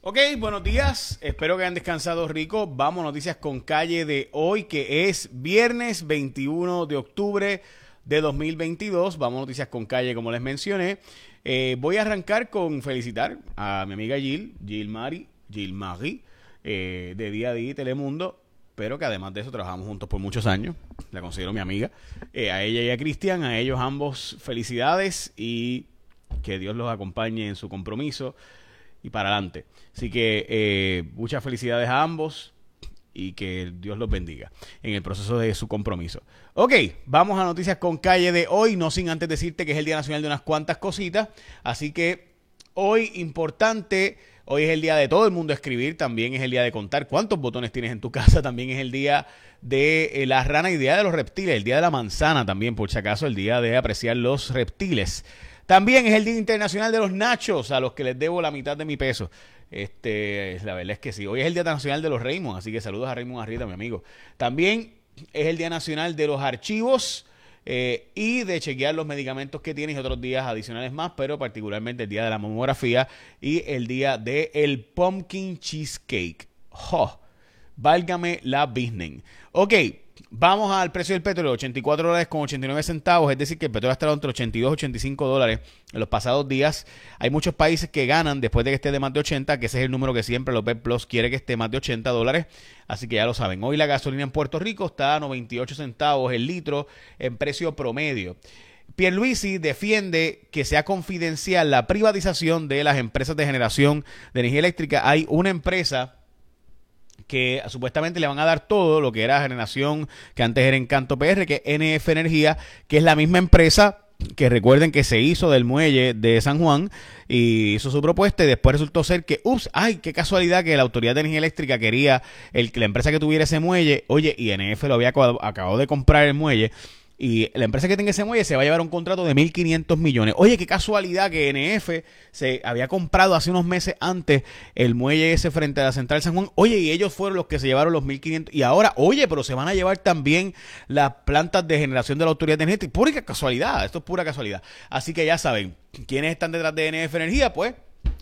Ok, buenos días. Espero que hayan descansado rico. Vamos, noticias con calle de hoy, que es viernes 21 de octubre de 2022. Vamos, noticias con calle, como les mencioné. Eh, voy a arrancar con felicitar a mi amiga Jill, Jill Mari, Jill Marie, eh, de Día a Día Telemundo, pero que además de eso trabajamos juntos por muchos años. La considero mi amiga. Eh, a ella y a Cristian, a ellos ambos felicidades y que Dios los acompañe en su compromiso y para adelante. Así que eh, muchas felicidades a ambos y que Dios los bendiga en el proceso de su compromiso. Ok, vamos a noticias con calle de hoy, no sin antes decirte que es el Día Nacional de unas cuantas cositas, así que hoy importante, hoy es el día de todo el mundo escribir, también es el día de contar cuántos botones tienes en tu casa, también es el día de eh, la rana y día de los reptiles, el día de la manzana también, por si acaso, el día de apreciar los reptiles. También es el Día Internacional de los Nachos, a los que les debo la mitad de mi peso. Este, la verdad es que sí. Hoy es el Día Nacional de los Raymond, así que saludos a Raymond Arrieta, mi amigo. También es el Día Nacional de los Archivos eh, y de chequear los medicamentos que tienes y otros días adicionales más, pero particularmente el Día de la Mamografía y el Día del el Pumpkin Cheesecake. ¡Oh! Válgame la business. Ok. Vamos al precio del petróleo, 84 dólares con 89 centavos, es decir, que el petróleo ha estado entre 82 y 85 dólares en los pasados días. Hay muchos países que ganan después de que esté de más de 80, que ese es el número que siempre los Plus quiere que esté más de 80 dólares, así que ya lo saben. Hoy la gasolina en Puerto Rico está a 98 centavos el litro en precio promedio. Pierluisi defiende que sea confidencial la privatización de las empresas de generación de energía eléctrica. Hay una empresa que supuestamente le van a dar todo lo que era generación que antes era Encanto PR, que es NF Energía, que es la misma empresa que recuerden que se hizo del muelle de San Juan y hizo su propuesta y después resultó ser que, ups, ay, qué casualidad que la Autoridad de Energía Eléctrica quería el, la empresa que tuviera ese muelle, oye, y NF lo había acabado de comprar el muelle y la empresa que tenga ese muelle se va a llevar un contrato de 1.500 millones. Oye, qué casualidad que NF se había comprado hace unos meses antes el muelle ese frente a la Central San Juan. Oye, y ellos fueron los que se llevaron los 1.500. Y ahora, oye, pero se van a llevar también las plantas de generación de la Autoridad de Energía. Pura casualidad, esto es pura casualidad. Así que ya saben, ¿quiénes están detrás de NF Energía? Pues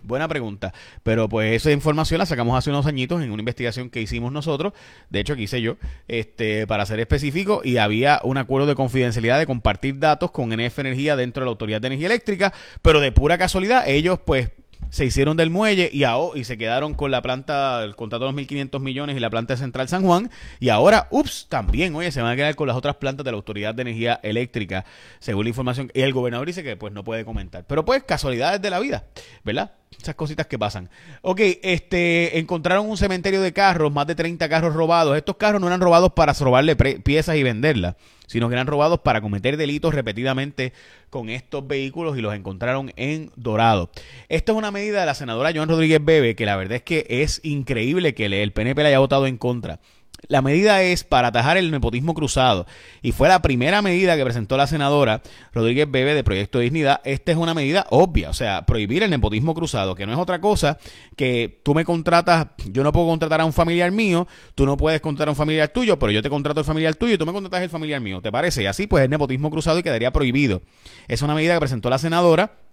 Buena pregunta. Pero pues esa información la sacamos hace unos añitos en una investigación que hicimos nosotros, de hecho que hice yo, este, para ser específico, y había un acuerdo de confidencialidad de compartir datos con NF Energía dentro de la Autoridad de Energía Eléctrica, pero de pura casualidad ellos pues se hicieron del muelle y, y se quedaron con la planta, el contrato de los 1.500 millones y la planta Central San Juan. Y ahora, ups, también, oye, se van a quedar con las otras plantas de la Autoridad de Energía Eléctrica, según la información. Y el gobernador dice que pues no puede comentar. Pero pues, casualidades de la vida, ¿verdad? Esas cositas que pasan. Ok, este, encontraron un cementerio de carros, más de 30 carros robados. Estos carros no eran robados para robarle piezas y venderlas, sino que eran robados para cometer delitos repetidamente con estos vehículos y los encontraron en Dorado. Esto es una medida de la senadora Joan Rodríguez Bebe, que la verdad es que es increíble que el PNP le haya votado en contra. La medida es para atajar el nepotismo cruzado y fue la primera medida que presentó la senadora Rodríguez Bebe de Proyecto de Dignidad. Esta es una medida obvia, o sea, prohibir el nepotismo cruzado, que no es otra cosa que tú me contratas, yo no puedo contratar a un familiar mío, tú no puedes contratar a un familiar tuyo, pero yo te contrato al familiar tuyo y tú me contratas al familiar mío, ¿te parece? Y así pues el nepotismo cruzado y quedaría prohibido. Es una medida que presentó la senadora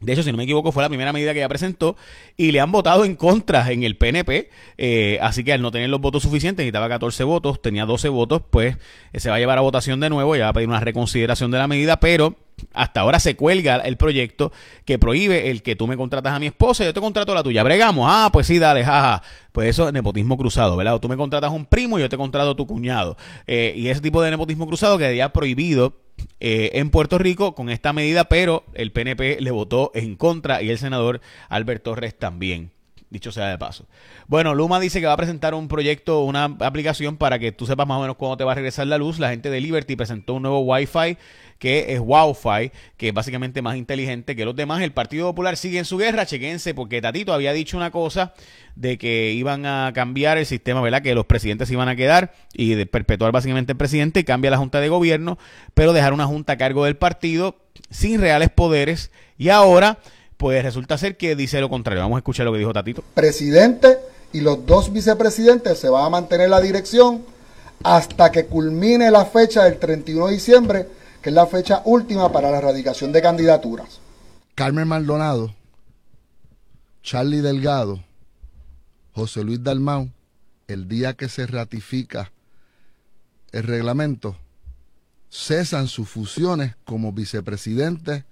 de hecho, si no me equivoco, fue la primera medida que ella presentó y le han votado en contra en el PNP. Eh, así que al no tener los votos suficientes, necesitaba 14 votos, tenía 12 votos, pues eh, se va a llevar a votación de nuevo, ya va a pedir una reconsideración de la medida, pero hasta ahora se cuelga el proyecto que prohíbe el que tú me contratas a mi esposa yo te contrato a la tuya. Bregamos, ah, pues sí, dale, jaja. Pues eso es nepotismo cruzado, ¿verdad? O tú me contratas a un primo y yo te contrato a tu cuñado. Eh, y ese tipo de nepotismo cruzado quedaría prohibido eh, en Puerto Rico con esta medida, pero el PNP le votó en contra y el senador Albert Torres también. Dicho sea de paso. Bueno, Luma dice que va a presentar un proyecto, una aplicación para que tú sepas más o menos cuándo te va a regresar la luz. La gente de Liberty presentó un nuevo Wi-Fi que es Wi-Fi, que es básicamente más inteligente que los demás. El Partido Popular sigue en su guerra, chequense, porque Tatito había dicho una cosa de que iban a cambiar el sistema, ¿verdad? Que los presidentes iban a quedar y de perpetuar básicamente el presidente y cambia la Junta de Gobierno, pero dejar una Junta a cargo del partido sin reales poderes. Y ahora, pues resulta ser que dice lo contrario. Vamos a escuchar lo que dijo Tatito. Presidente y los dos vicepresidentes se van a mantener la dirección hasta que culmine la fecha del 31 de diciembre que es la fecha última para la erradicación de candidaturas. Carmen Maldonado, Charlie Delgado José Luis Dalmau, el día que se ratifica el reglamento, cesan sus fusiones como vicepresidente,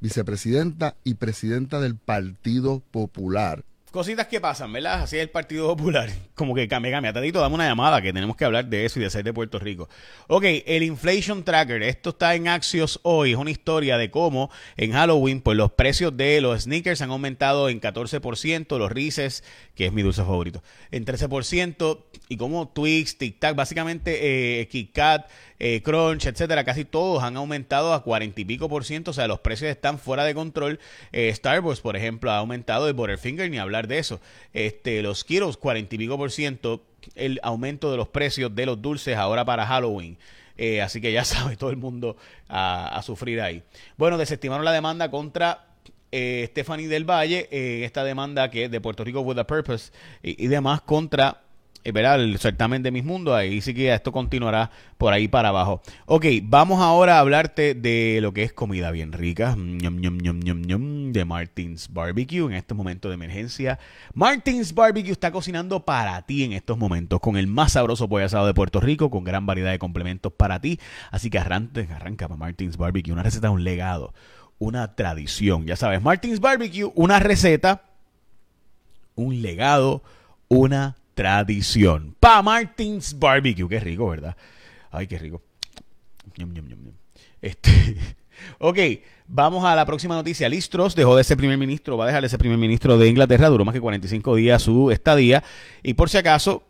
vicepresidenta y presidenta del Partido Popular. Cositas que pasan, ¿verdad? Así es el Partido Popular. Como que cambia, cambia. Tadito, dame una llamada que tenemos que hablar de eso y de ser de Puerto Rico. Ok, el Inflation Tracker. Esto está en Axios hoy. Es una historia de cómo en Halloween, pues los precios de los sneakers han aumentado en 14%, los Reese's, que es mi dulce favorito, en 13%, y como Twix, Tic Tac, básicamente eh, Kit Kat, eh, Crunch, etcétera, casi todos han aumentado a 40 y pico por ciento, o sea, los precios están fuera de control. Eh, Starbucks, por ejemplo, ha aumentado, el Butterfinger, ni hablar de eso. Este, los Kiros, 40 y pico por ciento, el aumento de los precios de los dulces ahora para Halloween. Eh, así que ya sabe todo el mundo a, sufrir ahí. Bueno, desestimaron la demanda contra eh, Stephanie del Valle, eh, esta demanda que de Puerto Rico with a Purpose y demás contra verá el certamen de Mis Mundos, ahí sí que esto continuará por ahí para abajo. Ok, vamos ahora a hablarte de lo que es comida bien rica, de Martins Barbecue en este momento de emergencia. Martins Barbecue está cocinando para ti en estos momentos, con el más sabroso pollo asado de Puerto Rico, con gran variedad de complementos para ti. Así que arranca, arranca para Martins Barbecue, una receta, un legado, una tradición. Ya sabes, Martins Barbecue, una receta, un legado, una tradición. Pa Martins Barbecue. Qué rico, ¿verdad? Ay, qué rico. Este. ok, vamos a la próxima noticia. Listros dejó de ser primer ministro, va a dejar de ser primer ministro de Inglaterra, duró más que 45 días su estadía. Y por si acaso,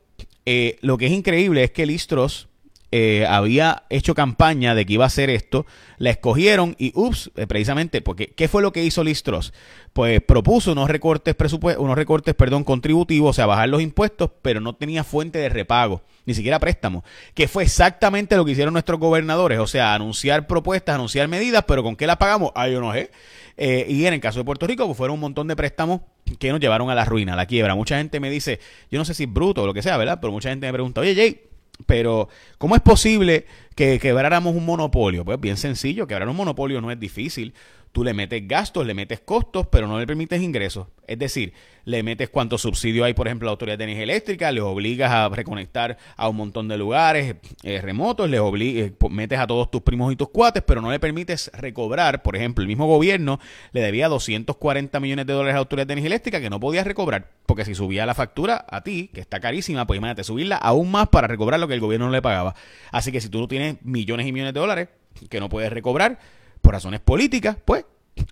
eh, lo que es increíble es que Listros eh, había hecho campaña de que iba a hacer esto, la escogieron y, ups, eh, precisamente, porque ¿qué fue lo que hizo Listros? Pues propuso unos recortes unos recortes, perdón, contributivos, o sea, bajar los impuestos, pero no tenía fuente de repago, ni siquiera préstamo, que fue exactamente lo que hicieron nuestros gobernadores, o sea, anunciar propuestas, anunciar medidas, pero ¿con qué las pagamos? Ah, yo no sé. Eh, y en el caso de Puerto Rico, pues fueron un montón de préstamos que nos llevaron a la ruina, a la quiebra. Mucha gente me dice, yo no sé si es bruto o lo que sea, ¿verdad? Pero mucha gente me pregunta, oye, Jay, pero, ¿cómo es posible que quebráramos un monopolio? Pues bien sencillo, quebrar un monopolio no es difícil. Tú le metes gastos, le metes costos, pero no le permites ingresos. Es decir, le metes cuánto subsidio hay, por ejemplo, a la Autoridad de Energía Eléctrica, les obligas a reconectar a un montón de lugares eh, remotos, les obligas, eh, metes a todos tus primos y tus cuates, pero no le permites recobrar. Por ejemplo, el mismo gobierno le debía 240 millones de dólares a la Autoridad de Energía Eléctrica que no podías recobrar, porque si subía la factura a ti, que está carísima, pues imagínate subirla aún más para recobrar lo que el gobierno no le pagaba. Así que si tú no tienes millones y millones de dólares que no puedes recobrar, por razones políticas, pues,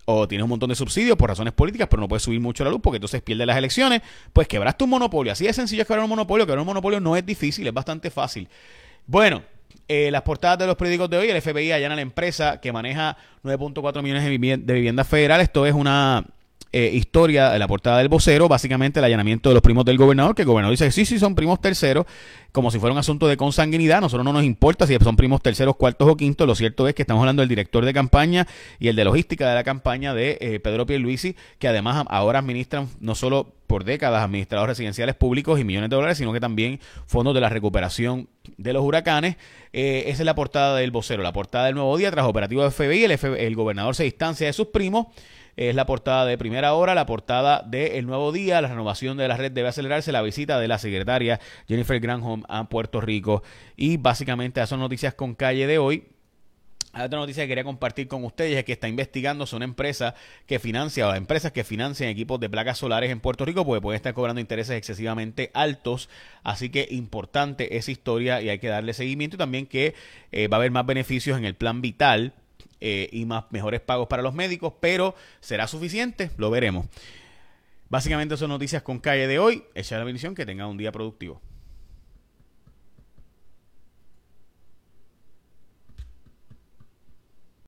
o tienes un montón de subsidios por razones políticas, pero no puedes subir mucho la luz porque entonces pierdes las elecciones, pues quebraste un monopolio. Así de sencillo es quebrar un monopolio. Quebrar un monopolio no es difícil, es bastante fácil. Bueno, eh, las portadas de los periódicos de hoy, el FBI allana la empresa que maneja 9.4 millones de, viviendas federales. Esto es una eh, historia de la portada del vocero, básicamente el allanamiento de los primos del gobernador, que el gobernador dice, sí, sí, son primos terceros, como si fuera un asunto de consanguinidad, nosotros no nos importa si son primos terceros, cuartos o quintos, lo cierto es que estamos hablando del director de campaña y el de logística de la campaña de eh, Pedro Pierluisi, que además ahora administran no solo por décadas administrados residenciales públicos y millones de dólares, sino que también fondos de la recuperación de los huracanes. Eh, esa es la portada del vocero, la portada del nuevo día, tras operativo de FBI, el, el gobernador se distancia de sus primos es la portada de primera hora, la portada de El Nuevo Día, la renovación de la red debe acelerarse, la visita de la secretaria Jennifer Granholm a Puerto Rico y básicamente esas son noticias con calle de hoy. Otra noticia que quería compartir con ustedes es que está investigando una empresa que financia o empresas que financian equipos de placas solares en Puerto Rico porque pueden estar cobrando intereses excesivamente altos. Así que importante esa historia y hay que darle seguimiento y también que eh, va a haber más beneficios en el plan vital eh, y más mejores pagos para los médicos, pero ¿será suficiente? Lo veremos. Básicamente son noticias con calle de hoy. Echa la bendición, que tenga un día productivo.